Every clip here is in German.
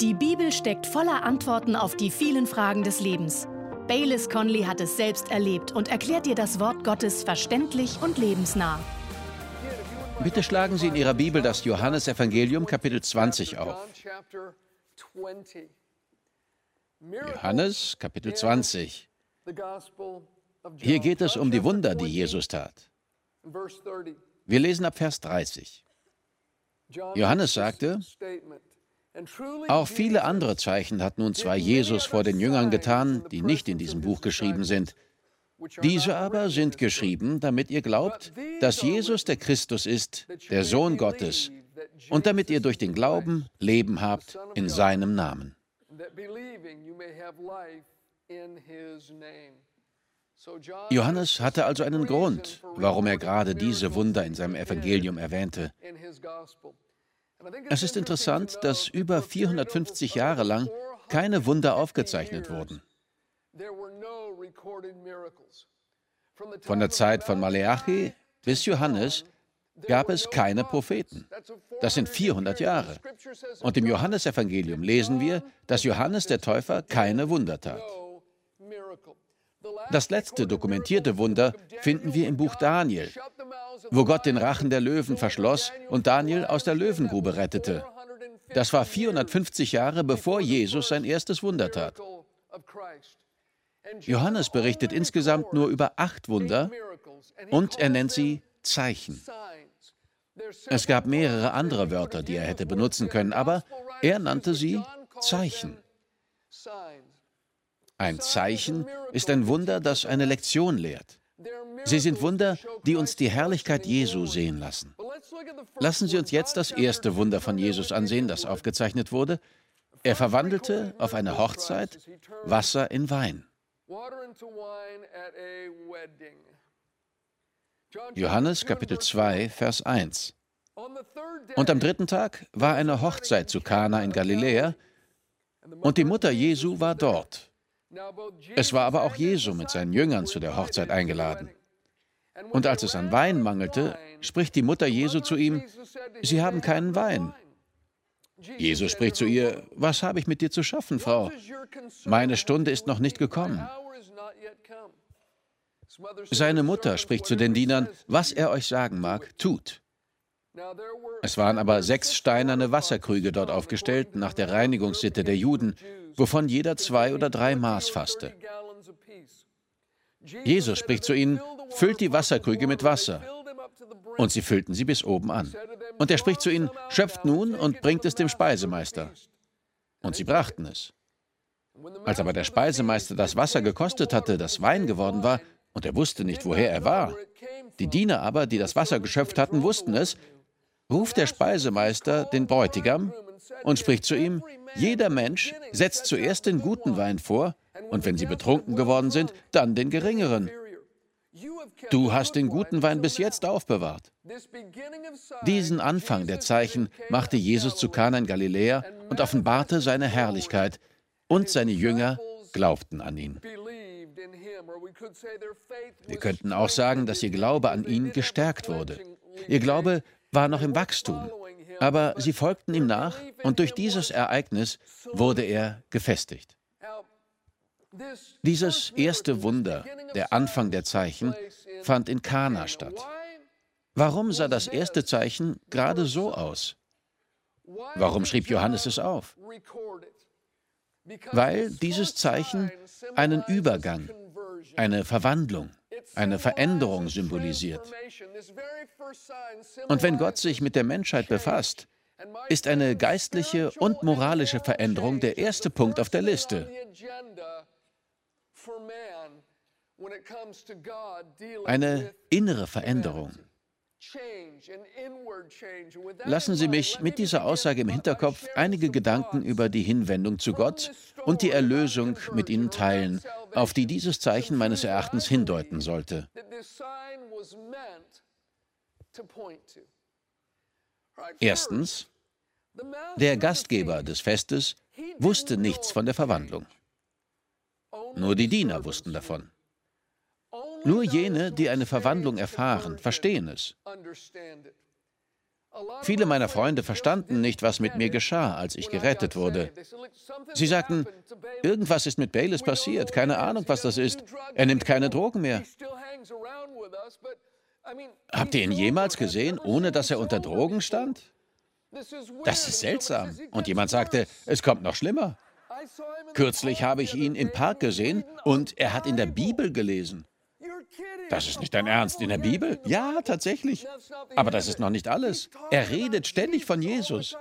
Die Bibel steckt voller Antworten auf die vielen Fragen des Lebens. Baylis Conley hat es selbst erlebt und erklärt dir das Wort Gottes verständlich und lebensnah. Bitte schlagen Sie in Ihrer Bibel das Johannesevangelium Kapitel 20 auf. Johannes Kapitel 20. Hier geht es um die Wunder, die Jesus tat. Wir lesen ab Vers 30. Johannes sagte, auch viele andere Zeichen hat nun zwar Jesus vor den Jüngern getan, die nicht in diesem Buch geschrieben sind. Diese aber sind geschrieben, damit ihr glaubt, dass Jesus der Christus ist, der Sohn Gottes, und damit ihr durch den Glauben Leben habt in seinem Namen. Johannes hatte also einen Grund, warum er gerade diese Wunder in seinem Evangelium erwähnte. Es ist interessant, dass über 450 Jahre lang keine Wunder aufgezeichnet wurden. Von der Zeit von Maleachi bis Johannes gab es keine Propheten. Das sind 400 Jahre. Und im Johannesevangelium lesen wir, dass Johannes der Täufer keine Wunder tat. Das letzte dokumentierte Wunder finden wir im Buch Daniel, wo Gott den Rachen der Löwen verschloss und Daniel aus der Löwengrube rettete. Das war 450 Jahre bevor Jesus sein erstes Wunder tat. Johannes berichtet insgesamt nur über acht Wunder und er nennt sie Zeichen. Es gab mehrere andere Wörter, die er hätte benutzen können, aber er nannte sie Zeichen. Ein Zeichen ist ein Wunder, das eine Lektion lehrt. Sie sind Wunder, die uns die Herrlichkeit Jesu sehen lassen. Lassen Sie uns jetzt das erste Wunder von Jesus ansehen, das aufgezeichnet wurde. Er verwandelte auf einer Hochzeit Wasser in Wein. Johannes Kapitel 2, Vers 1. Und am dritten Tag war eine Hochzeit zu Kana in Galiläa, und die Mutter Jesu war dort. Es war aber auch Jesu mit seinen Jüngern zu der Hochzeit eingeladen. Und als es an Wein mangelte, spricht die Mutter Jesu zu ihm, Sie haben keinen Wein. Jesus spricht zu ihr, Was habe ich mit dir zu schaffen, Frau? Meine Stunde ist noch nicht gekommen. Seine Mutter spricht zu den Dienern, was er euch sagen mag, tut. Es waren aber sechs steinerne Wasserkrüge dort aufgestellt, nach der Reinigungssitte der Juden, wovon jeder zwei oder drei Maß fasste. Jesus spricht zu ihnen, füllt die Wasserkrüge mit Wasser. Und sie füllten sie bis oben an. Und er spricht zu ihnen, schöpft nun und bringt es dem Speisemeister. Und sie brachten es. Als aber der Speisemeister das Wasser gekostet hatte, das Wein geworden war, und er wusste nicht, woher er war, die Diener aber, die das Wasser geschöpft hatten, wussten es, ruft der Speisemeister den Bräutigam und spricht zu ihm, jeder Mensch setzt zuerst den guten Wein vor, und wenn sie betrunken geworden sind, dann den geringeren. Du hast den guten Wein bis jetzt aufbewahrt. Diesen Anfang der Zeichen machte Jesus zu Kana in Galiläa und offenbarte seine Herrlichkeit, und seine Jünger glaubten an ihn. Wir könnten auch sagen, dass ihr Glaube an ihn gestärkt wurde. Ihr Glaube war noch im Wachstum, aber sie folgten ihm nach und durch dieses Ereignis wurde er gefestigt. Dieses erste Wunder, der Anfang der Zeichen, fand in Kana statt. Warum sah das erste Zeichen gerade so aus? Warum schrieb Johannes es auf? Weil dieses Zeichen einen Übergang, eine Verwandlung, eine Veränderung symbolisiert. Und wenn Gott sich mit der Menschheit befasst, ist eine geistliche und moralische Veränderung der erste Punkt auf der Liste. Eine innere Veränderung. Lassen Sie mich mit dieser Aussage im Hinterkopf einige Gedanken über die Hinwendung zu Gott und die Erlösung mit Ihnen teilen, auf die dieses Zeichen meines Erachtens hindeuten sollte. Erstens, der Gastgeber des Festes wusste nichts von der Verwandlung. Nur die Diener wussten davon. Nur jene, die eine Verwandlung erfahren, verstehen es. Viele meiner Freunde verstanden nicht, was mit mir geschah, als ich gerettet wurde. Sie sagten, irgendwas ist mit Bayless passiert, keine Ahnung, was das ist. Er nimmt keine Drogen mehr. Habt ihr ihn jemals gesehen, ohne dass er unter Drogen stand? Das ist seltsam. Und jemand sagte, es kommt noch schlimmer. Kürzlich habe ich ihn im Park gesehen und er hat in der Bibel gelesen. Das ist nicht dein Ernst in der Bibel? Ja, tatsächlich. Aber das ist noch nicht alles. Er redet ständig von Jesus.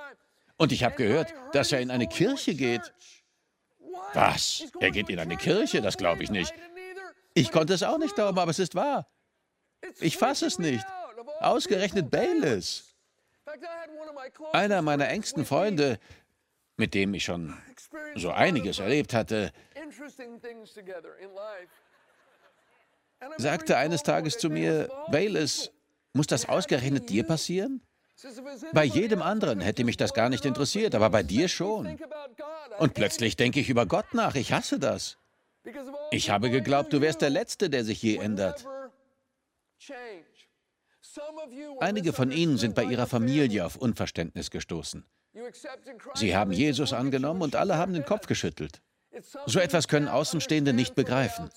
Und ich habe gehört, dass er in eine Kirche geht. Was? Er geht in eine Kirche? Das glaube ich nicht. Ich konnte es auch nicht glauben, aber es ist wahr. Ich fasse es nicht. Ausgerechnet Bayless. Einer meiner engsten Freunde, mit dem ich schon so einiges erlebt hatte, sagte eines Tages zu mir, Bayless, muss das ausgerechnet dir passieren? Bei jedem anderen hätte mich das gar nicht interessiert, aber bei dir schon. Und plötzlich denke ich über Gott nach. Ich hasse das. Ich habe geglaubt, du wärst der Letzte, der sich je ändert. Einige von Ihnen sind bei Ihrer Familie auf Unverständnis gestoßen. Sie haben Jesus angenommen und alle haben den Kopf geschüttelt. So etwas können Außenstehende nicht begreifen.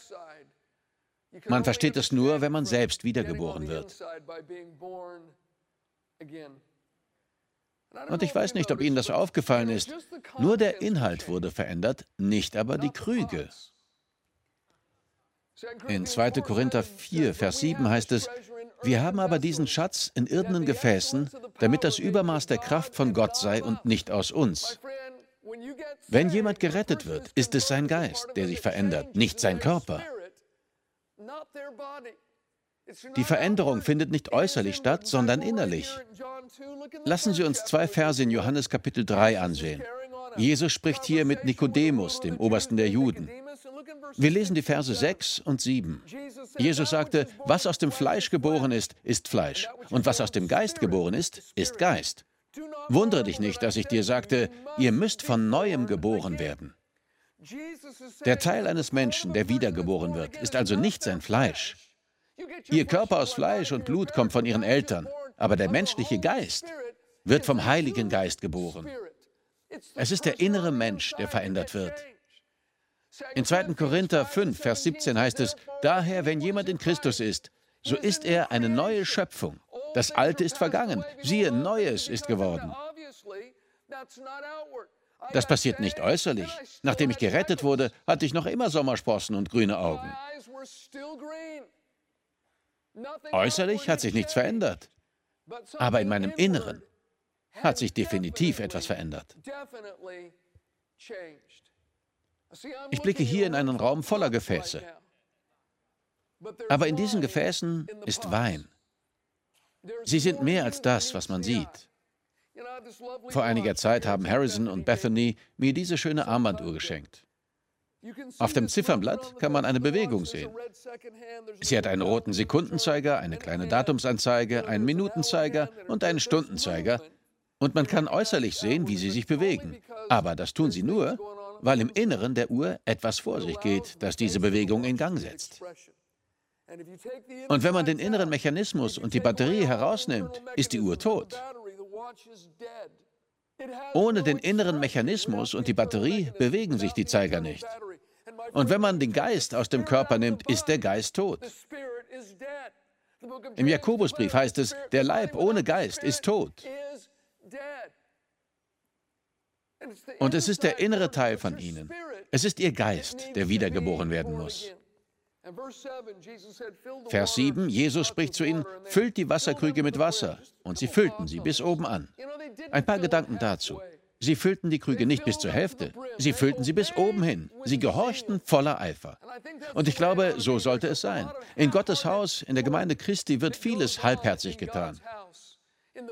Man versteht es nur, wenn man selbst wiedergeboren wird. Und ich weiß nicht, ob Ihnen das aufgefallen ist. Nur der Inhalt wurde verändert, nicht aber die Krüge. In 2. Korinther 4, Vers 7 heißt es, wir haben aber diesen Schatz in irdenen Gefäßen, damit das Übermaß der Kraft von Gott sei und nicht aus uns. Wenn jemand gerettet wird, ist es sein Geist, der sich verändert, nicht sein Körper. Die Veränderung findet nicht äußerlich statt, sondern innerlich. Lassen Sie uns zwei Verse in Johannes Kapitel 3 ansehen. Jesus spricht hier mit Nikodemus, dem Obersten der Juden. Wir lesen die Verse 6 und 7. Jesus sagte, was aus dem Fleisch geboren ist, ist Fleisch, und was aus dem Geist geboren ist, ist Geist. Wundere dich nicht, dass ich dir sagte, ihr müsst von neuem geboren werden. Der Teil eines Menschen, der wiedergeboren wird, ist also nicht sein Fleisch. Ihr Körper aus Fleisch und Blut kommt von ihren Eltern, aber der menschliche Geist wird vom Heiligen Geist geboren. Es ist der innere Mensch, der verändert wird. In 2. Korinther 5, Vers 17 heißt es, daher, wenn jemand in Christus ist, so ist er eine neue Schöpfung. Das Alte ist vergangen, siehe, Neues ist geworden. Das passiert nicht äußerlich. Nachdem ich gerettet wurde, hatte ich noch immer Sommersprossen und grüne Augen. Äußerlich hat sich nichts verändert. Aber in meinem Inneren hat sich definitiv etwas verändert. Ich blicke hier in einen Raum voller Gefäße. Aber in diesen Gefäßen ist Wein. Sie sind mehr als das, was man sieht. Vor einiger Zeit haben Harrison und Bethany mir diese schöne Armbanduhr geschenkt. Auf dem Ziffernblatt kann man eine Bewegung sehen. Sie hat einen roten Sekundenzeiger, eine kleine Datumsanzeige, einen Minutenzeiger und einen Stundenzeiger. Und man kann äußerlich sehen, wie sie sich bewegen. Aber das tun sie nur, weil im Inneren der Uhr etwas vor sich geht, das diese Bewegung in Gang setzt. Und wenn man den inneren Mechanismus und die Batterie herausnimmt, ist die Uhr tot. Ohne den inneren Mechanismus und die Batterie bewegen sich die Zeiger nicht. Und wenn man den Geist aus dem Körper nimmt, ist der Geist tot. Im Jakobusbrief heißt es, der Leib ohne Geist ist tot. Und es ist der innere Teil von ihnen. Es ist ihr Geist, der wiedergeboren werden muss. Vers 7, Jesus spricht zu ihnen, füllt die Wasserkrüge mit Wasser. Und sie füllten sie bis oben an. Ein paar Gedanken dazu. Sie füllten die Krüge nicht bis zur Hälfte, sie füllten sie bis oben hin. Sie gehorchten voller Eifer. Und ich glaube, so sollte es sein. In Gottes Haus, in der Gemeinde Christi wird vieles halbherzig getan.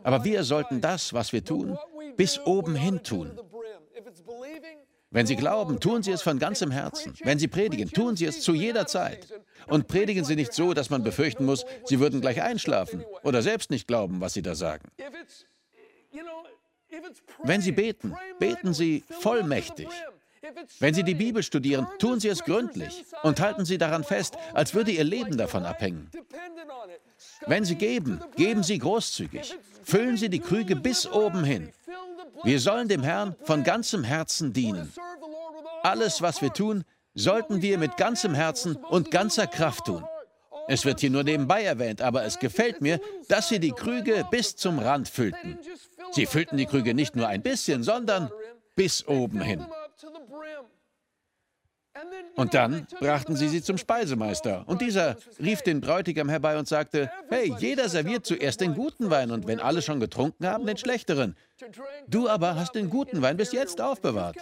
Aber wir sollten das, was wir tun, bis oben hin tun. Wenn Sie glauben, tun Sie es von ganzem Herzen. Wenn Sie predigen, tun Sie es zu jeder Zeit. Und predigen Sie nicht so, dass man befürchten muss, Sie würden gleich einschlafen oder selbst nicht glauben, was Sie da sagen. Wenn Sie beten, beten Sie vollmächtig. Wenn Sie die Bibel studieren, tun Sie es gründlich und halten Sie daran fest, als würde Ihr Leben davon abhängen. Wenn Sie geben, geben Sie großzügig. Füllen Sie die Krüge bis oben hin. Wir sollen dem Herrn von ganzem Herzen dienen. Alles, was wir tun, sollten wir mit ganzem Herzen und ganzer Kraft tun. Es wird hier nur nebenbei erwähnt, aber es gefällt mir, dass sie die Krüge bis zum Rand füllten. Sie füllten die Krüge nicht nur ein bisschen, sondern bis oben hin. Und dann brachten sie sie zum Speisemeister. Und dieser rief den Bräutigam herbei und sagte, hey, jeder serviert zuerst den guten Wein und wenn alle schon getrunken haben, den schlechteren. Du aber hast den guten Wein bis jetzt aufbewahrt.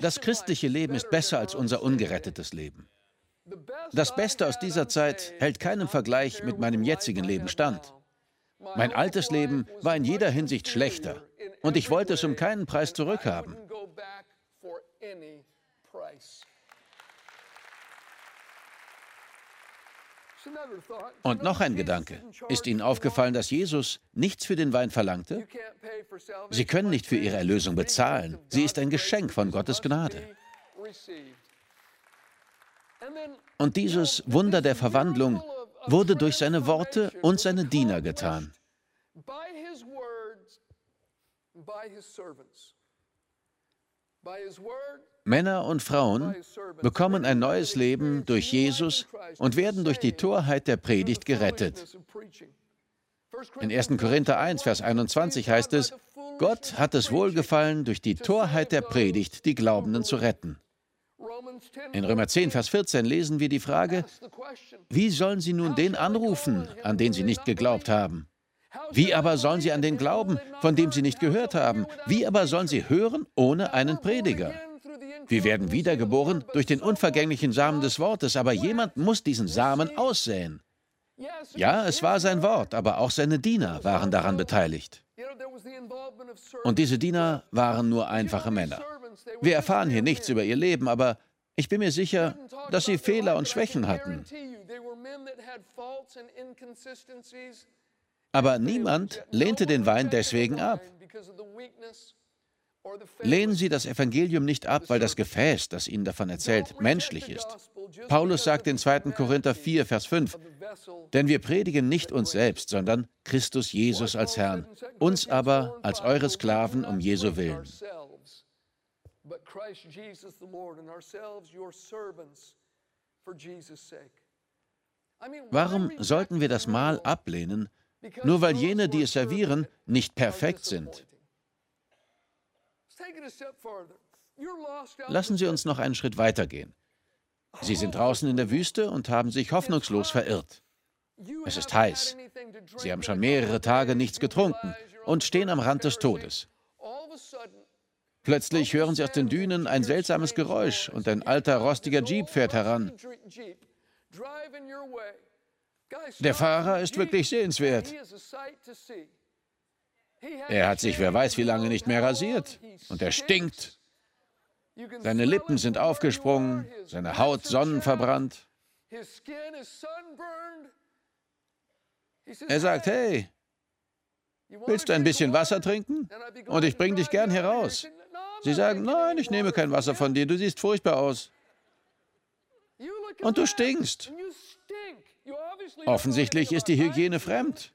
Das christliche Leben ist besser als unser ungerettetes Leben. Das Beste aus dieser Zeit hält keinem Vergleich mit meinem jetzigen Leben stand. Mein altes Leben war in jeder Hinsicht schlechter und ich wollte es um keinen Preis zurückhaben. Und noch ein Gedanke. Ist Ihnen aufgefallen, dass Jesus nichts für den Wein verlangte? Sie können nicht für Ihre Erlösung bezahlen. Sie ist ein Geschenk von Gottes Gnade. Und dieses Wunder der Verwandlung wurde durch seine Worte und seine Diener getan. Männer und Frauen bekommen ein neues Leben durch Jesus und werden durch die Torheit der Predigt gerettet. In 1. Korinther 1, Vers 21 heißt es, Gott hat es wohlgefallen, durch die Torheit der Predigt die Glaubenden zu retten. In Römer 10, Vers 14 lesen wir die Frage, wie sollen sie nun den anrufen, an den sie nicht geglaubt haben? Wie aber sollen sie an den glauben, von dem sie nicht gehört haben? Wie aber sollen sie hören ohne einen Prediger? Wir werden wiedergeboren durch den unvergänglichen Samen des Wortes, aber jemand muss diesen Samen aussäen. Ja, es war sein Wort, aber auch seine Diener waren daran beteiligt. Und diese Diener waren nur einfache Männer. Wir erfahren hier nichts über ihr Leben, aber ich bin mir sicher, dass sie Fehler und Schwächen hatten. Aber niemand lehnte den Wein deswegen ab. Lehnen Sie das Evangelium nicht ab, weil das Gefäß, das Ihnen davon erzählt, menschlich ist. Paulus sagt in 2. Korinther 4, Vers 5, denn wir predigen nicht uns selbst, sondern Christus Jesus als Herrn, uns aber als eure Sklaven um Jesu willen. Warum sollten wir das Mahl ablehnen, nur weil jene, die es servieren, nicht perfekt sind? Lassen Sie uns noch einen Schritt weitergehen. Sie sind draußen in der Wüste und haben sich hoffnungslos verirrt. Es ist heiß. Sie haben schon mehrere Tage nichts getrunken und stehen am Rand des Todes. Plötzlich hören Sie aus den Dünen ein seltsames Geräusch und ein alter, rostiger Jeep fährt heran. Der Fahrer ist wirklich sehenswert. Er hat sich wer weiß wie lange nicht mehr rasiert und er stinkt. Seine Lippen sind aufgesprungen, seine Haut sonnenverbrannt. Er sagt, hey, willst du ein bisschen Wasser trinken? Und ich bringe dich gern heraus. Sie sagen, nein, ich nehme kein Wasser von dir, du siehst furchtbar aus. Und du stinkst. Offensichtlich ist die Hygiene fremd.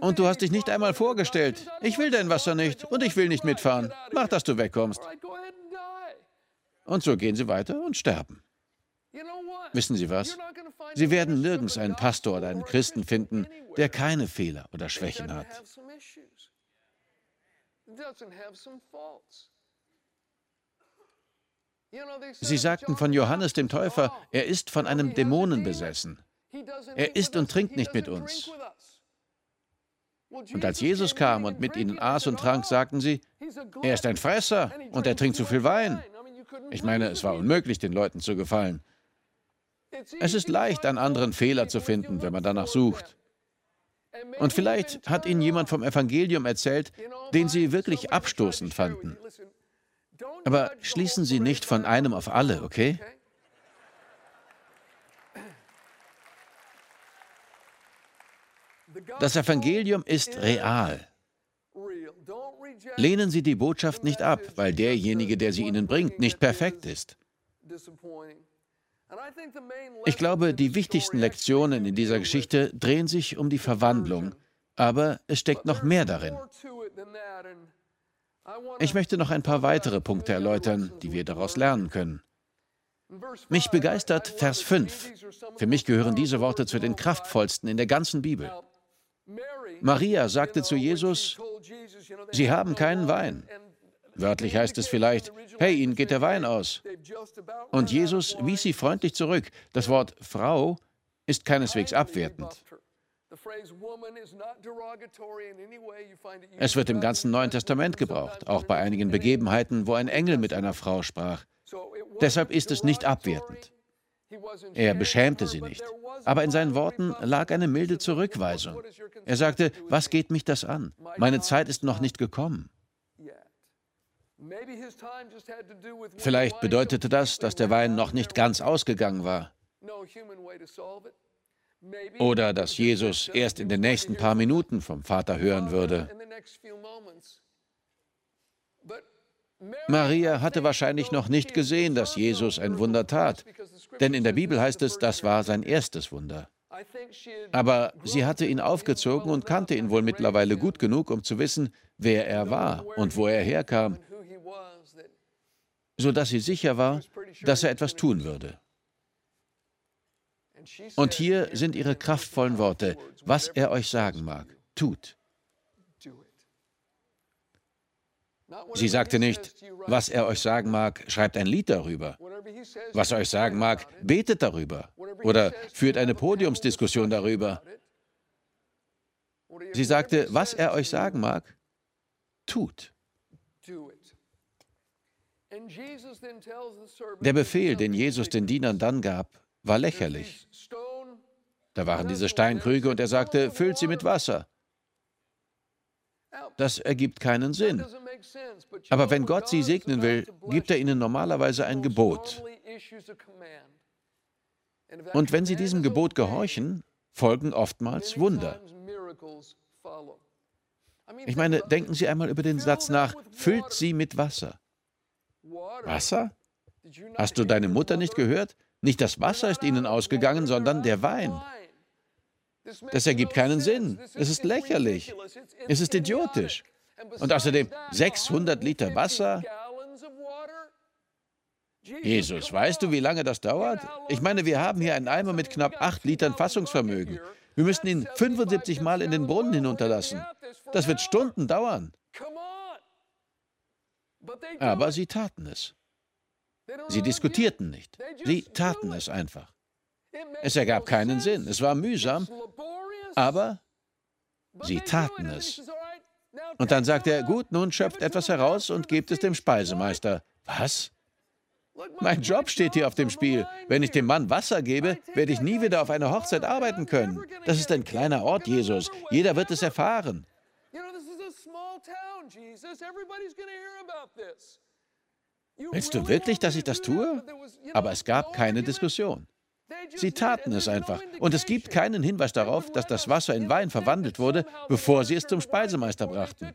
Und du hast dich nicht einmal vorgestellt. Ich will dein Wasser nicht und ich will nicht mitfahren. Mach, dass du wegkommst. Und so gehen sie weiter und sterben. Wissen Sie was? Sie werden nirgends einen Pastor oder einen Christen finden, der keine Fehler oder Schwächen hat. Sie sagten von Johannes dem Täufer, er ist von einem Dämonen besessen. Er isst und trinkt nicht mit uns. Und als Jesus kam und mit ihnen aß und trank, sagten sie, er ist ein Fresser und er trinkt zu viel Wein. Ich meine, es war unmöglich, den Leuten zu gefallen. Es ist leicht, an anderen Fehler zu finden, wenn man danach sucht. Und vielleicht hat Ihnen jemand vom Evangelium erzählt, den Sie wirklich abstoßend fanden. Aber schließen Sie nicht von einem auf alle, okay? Das Evangelium ist real. Lehnen Sie die Botschaft nicht ab, weil derjenige, der sie Ihnen bringt, nicht perfekt ist. Ich glaube, die wichtigsten Lektionen in dieser Geschichte drehen sich um die Verwandlung, aber es steckt noch mehr darin. Ich möchte noch ein paar weitere Punkte erläutern, die wir daraus lernen können. Mich begeistert Vers 5. Für mich gehören diese Worte zu den kraftvollsten in der ganzen Bibel. Maria sagte zu Jesus, Sie haben keinen Wein. Wörtlich heißt es vielleicht, hey, Ihnen geht der Wein aus. Und Jesus wies sie freundlich zurück. Das Wort Frau ist keineswegs abwertend. Es wird im ganzen Neuen Testament gebraucht, auch bei einigen Begebenheiten, wo ein Engel mit einer Frau sprach. Deshalb ist es nicht abwertend. Er beschämte sie nicht. Aber in seinen Worten lag eine milde Zurückweisung. Er sagte, was geht mich das an? Meine Zeit ist noch nicht gekommen. Vielleicht bedeutete das, dass der Wein noch nicht ganz ausgegangen war. Oder dass Jesus erst in den nächsten paar Minuten vom Vater hören würde. Maria hatte wahrscheinlich noch nicht gesehen, dass Jesus ein Wunder tat, denn in der Bibel heißt es, das war sein erstes Wunder. Aber sie hatte ihn aufgezogen und kannte ihn wohl mittlerweile gut genug, um zu wissen, wer er war und wo er herkam, sodass sie sicher war, dass er etwas tun würde. Und hier sind ihre kraftvollen Worte, was er euch sagen mag, tut. Sie sagte nicht, was er euch sagen mag, schreibt ein Lied darüber. Was er euch sagen mag, betet darüber. Oder führt eine Podiumsdiskussion darüber. Sie sagte, was er euch sagen mag, tut. Der Befehl, den Jesus den Dienern dann gab, war lächerlich. Da waren diese Steinkrüge und er sagte, füllt sie mit Wasser. Das ergibt keinen Sinn. Aber wenn Gott sie segnen will, gibt er ihnen normalerweise ein Gebot. Und wenn sie diesem Gebot gehorchen, folgen oftmals Wunder. Ich meine, denken Sie einmal über den Satz nach, füllt sie mit Wasser. Wasser? Hast du deine Mutter nicht gehört? Nicht das Wasser ist ihnen ausgegangen, sondern der Wein. Das ergibt keinen Sinn. Es ist lächerlich. Es ist idiotisch. Und außerdem 600 Liter Wasser. Jesus, weißt du, wie lange das dauert? Ich meine, wir haben hier einen Eimer mit knapp 8 Litern Fassungsvermögen. Wir müssten ihn 75 Mal in den Brunnen hinunterlassen. Das wird Stunden dauern. Aber sie taten es. Sie diskutierten nicht. Sie taten es einfach. Es ergab keinen Sinn. Es war mühsam, aber sie taten es. Und dann sagte er, gut, nun schöpft etwas heraus und gebt es dem Speisemeister. Was? Mein Job steht hier auf dem Spiel. Wenn ich dem Mann Wasser gebe, werde ich nie wieder auf einer Hochzeit arbeiten können. Das ist ein kleiner Ort, Jesus. Jeder wird es erfahren. Willst du wirklich, dass ich das tue? Aber es gab keine Diskussion. Sie taten es einfach. Und es gibt keinen Hinweis darauf, dass das Wasser in Wein verwandelt wurde, bevor sie es zum Speisemeister brachten.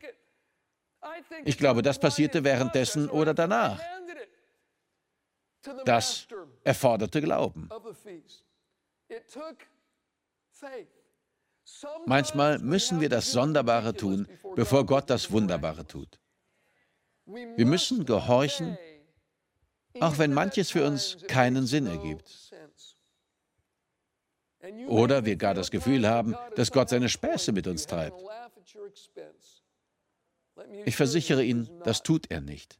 Ich glaube, das passierte währenddessen oder danach. Das erforderte Glauben. Manchmal müssen wir das Sonderbare tun, bevor Gott das Wunderbare tut. Wir müssen gehorchen, auch wenn manches für uns keinen Sinn ergibt. Oder wir gar das Gefühl haben, dass Gott seine Späße mit uns treibt. Ich versichere Ihnen, das tut er nicht.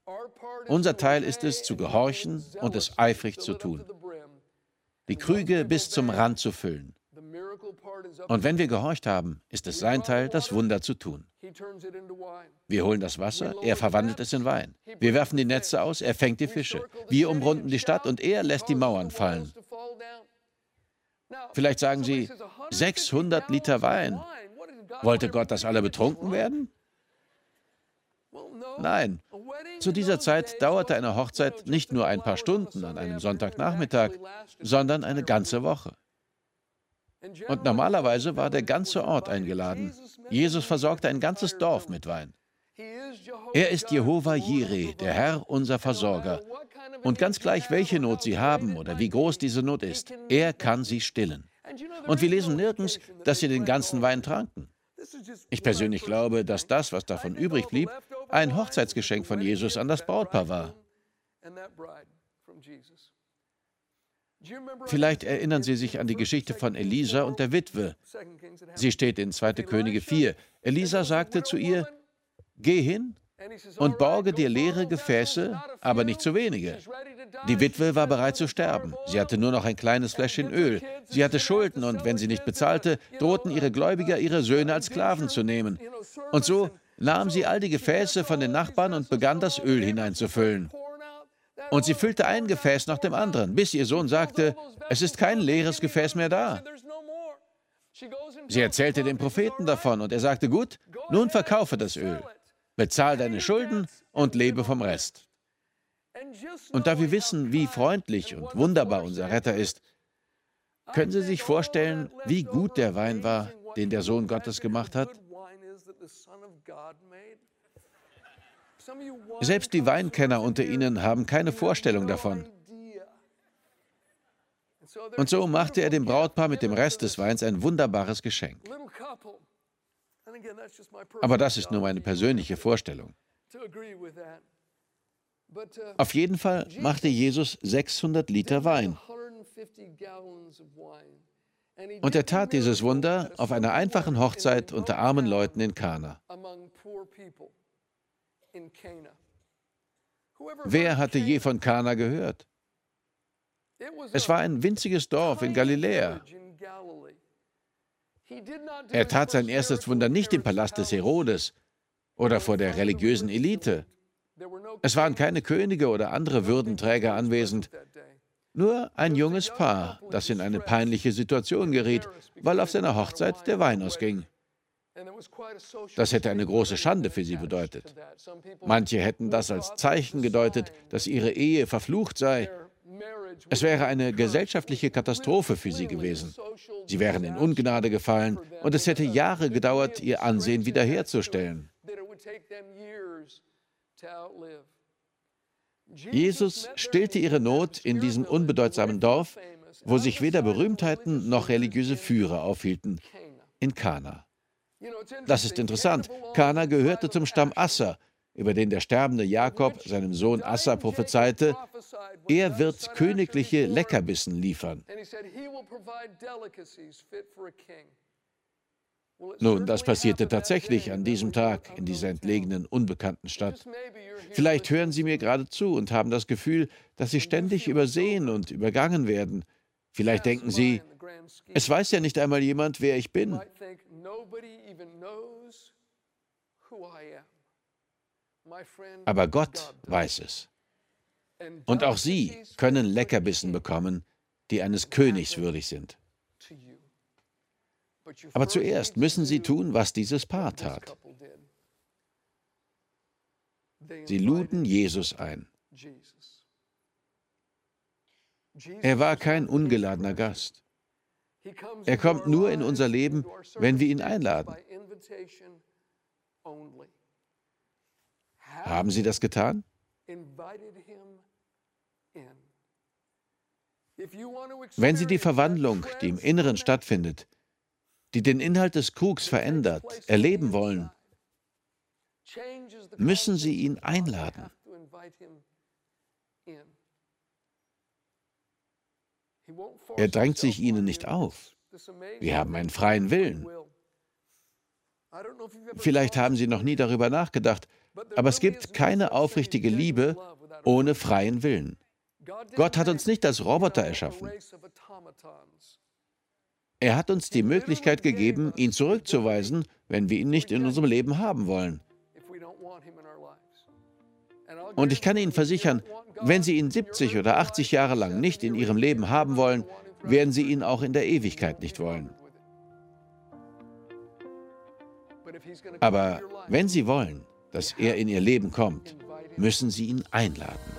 Unser Teil ist es, zu gehorchen und es eifrig zu tun. Die Krüge bis zum Rand zu füllen. Und wenn wir gehorcht haben, ist es sein Teil, das Wunder zu tun. Wir holen das Wasser, er verwandelt es in Wein. Wir werfen die Netze aus, er fängt die Fische. Wir umrunden die Stadt und er lässt die Mauern fallen. Vielleicht sagen Sie, 600 Liter Wein. Wollte Gott, dass alle betrunken werden? Nein. Zu dieser Zeit dauerte eine Hochzeit nicht nur ein paar Stunden an einem Sonntagnachmittag, sondern eine ganze Woche. Und normalerweise war der ganze Ort eingeladen. Jesus versorgte ein ganzes Dorf mit Wein. Er ist Jehova Jireh, der Herr, unser Versorger. Und ganz gleich, welche Not Sie haben oder wie groß diese Not ist, er kann sie stillen. Und wir lesen nirgends, dass sie den ganzen Wein tranken. Ich persönlich glaube, dass das, was davon übrig blieb, ein Hochzeitsgeschenk von Jesus an das Brautpaar war. Vielleicht erinnern Sie sich an die Geschichte von Elisa und der Witwe. Sie steht in 2. Könige 4. Elisa sagte zu ihr, Geh hin und borge dir leere Gefäße, aber nicht zu wenige. Die Witwe war bereit zu sterben. Sie hatte nur noch ein kleines Fläschchen Öl. Sie hatte Schulden und wenn sie nicht bezahlte, drohten ihre Gläubiger, ihre Söhne als Sklaven zu nehmen. Und so nahm sie all die Gefäße von den Nachbarn und begann das Öl hineinzufüllen. Und sie füllte ein Gefäß nach dem anderen, bis ihr Sohn sagte, es ist kein leeres Gefäß mehr da. Sie erzählte dem Propheten davon und er sagte, gut, nun verkaufe das Öl, bezahl deine Schulden und lebe vom Rest. Und da wir wissen, wie freundlich und wunderbar unser Retter ist, können Sie sich vorstellen, wie gut der Wein war, den der Sohn Gottes gemacht hat? Selbst die Weinkenner unter Ihnen haben keine Vorstellung davon. Und so machte er dem Brautpaar mit dem Rest des Weins ein wunderbares Geschenk. Aber das ist nur meine persönliche Vorstellung. Auf jeden Fall machte Jesus 600 Liter Wein. Und er tat dieses Wunder auf einer einfachen Hochzeit unter armen Leuten in Kana. Wer hatte je von Kana gehört? Es war ein winziges Dorf in Galiläa. Er tat sein erstes Wunder nicht im Palast des Herodes oder vor der religiösen Elite. Es waren keine Könige oder andere Würdenträger anwesend, nur ein junges Paar, das in eine peinliche Situation geriet, weil auf seiner Hochzeit der Wein ausging. Das hätte eine große Schande für sie bedeutet. Manche hätten das als Zeichen gedeutet, dass ihre Ehe verflucht sei. Es wäre eine gesellschaftliche Katastrophe für sie gewesen. Sie wären in Ungnade gefallen und es hätte Jahre gedauert, ihr Ansehen wiederherzustellen. Jesus stillte ihre Not in diesem unbedeutsamen Dorf, wo sich weder Berühmtheiten noch religiöse Führer aufhielten, in Kana. Das ist interessant. Kana gehörte zum Stamm Assa, über den der sterbende Jakob seinem Sohn Assa prophezeite, er wird königliche Leckerbissen liefern. Nun, das passierte tatsächlich an diesem Tag in dieser entlegenen, unbekannten Stadt. Vielleicht hören Sie mir gerade zu und haben das Gefühl, dass Sie ständig übersehen und übergangen werden. Vielleicht denken Sie, es weiß ja nicht einmal jemand, wer ich bin. Aber Gott weiß es. Und auch Sie können Leckerbissen bekommen, die eines Königs würdig sind. Aber zuerst müssen Sie tun, was dieses Paar tat. Sie luden Jesus ein. Er war kein ungeladener Gast. Er kommt nur in unser Leben, wenn wir ihn einladen. Haben Sie das getan? Wenn Sie die Verwandlung, die im Inneren stattfindet, die den Inhalt des Krugs verändert, erleben wollen, müssen Sie ihn einladen. Er drängt sich Ihnen nicht auf. Wir haben einen freien Willen. Vielleicht haben Sie noch nie darüber nachgedacht, aber es gibt keine aufrichtige Liebe ohne freien Willen. Gott hat uns nicht als Roboter erschaffen. Er hat uns die Möglichkeit gegeben, ihn zurückzuweisen, wenn wir ihn nicht in unserem Leben haben wollen. Und ich kann Ihnen versichern, wenn Sie ihn 70 oder 80 Jahre lang nicht in Ihrem Leben haben wollen, werden Sie ihn auch in der Ewigkeit nicht wollen. Aber wenn Sie wollen, dass er in Ihr Leben kommt, müssen Sie ihn einladen.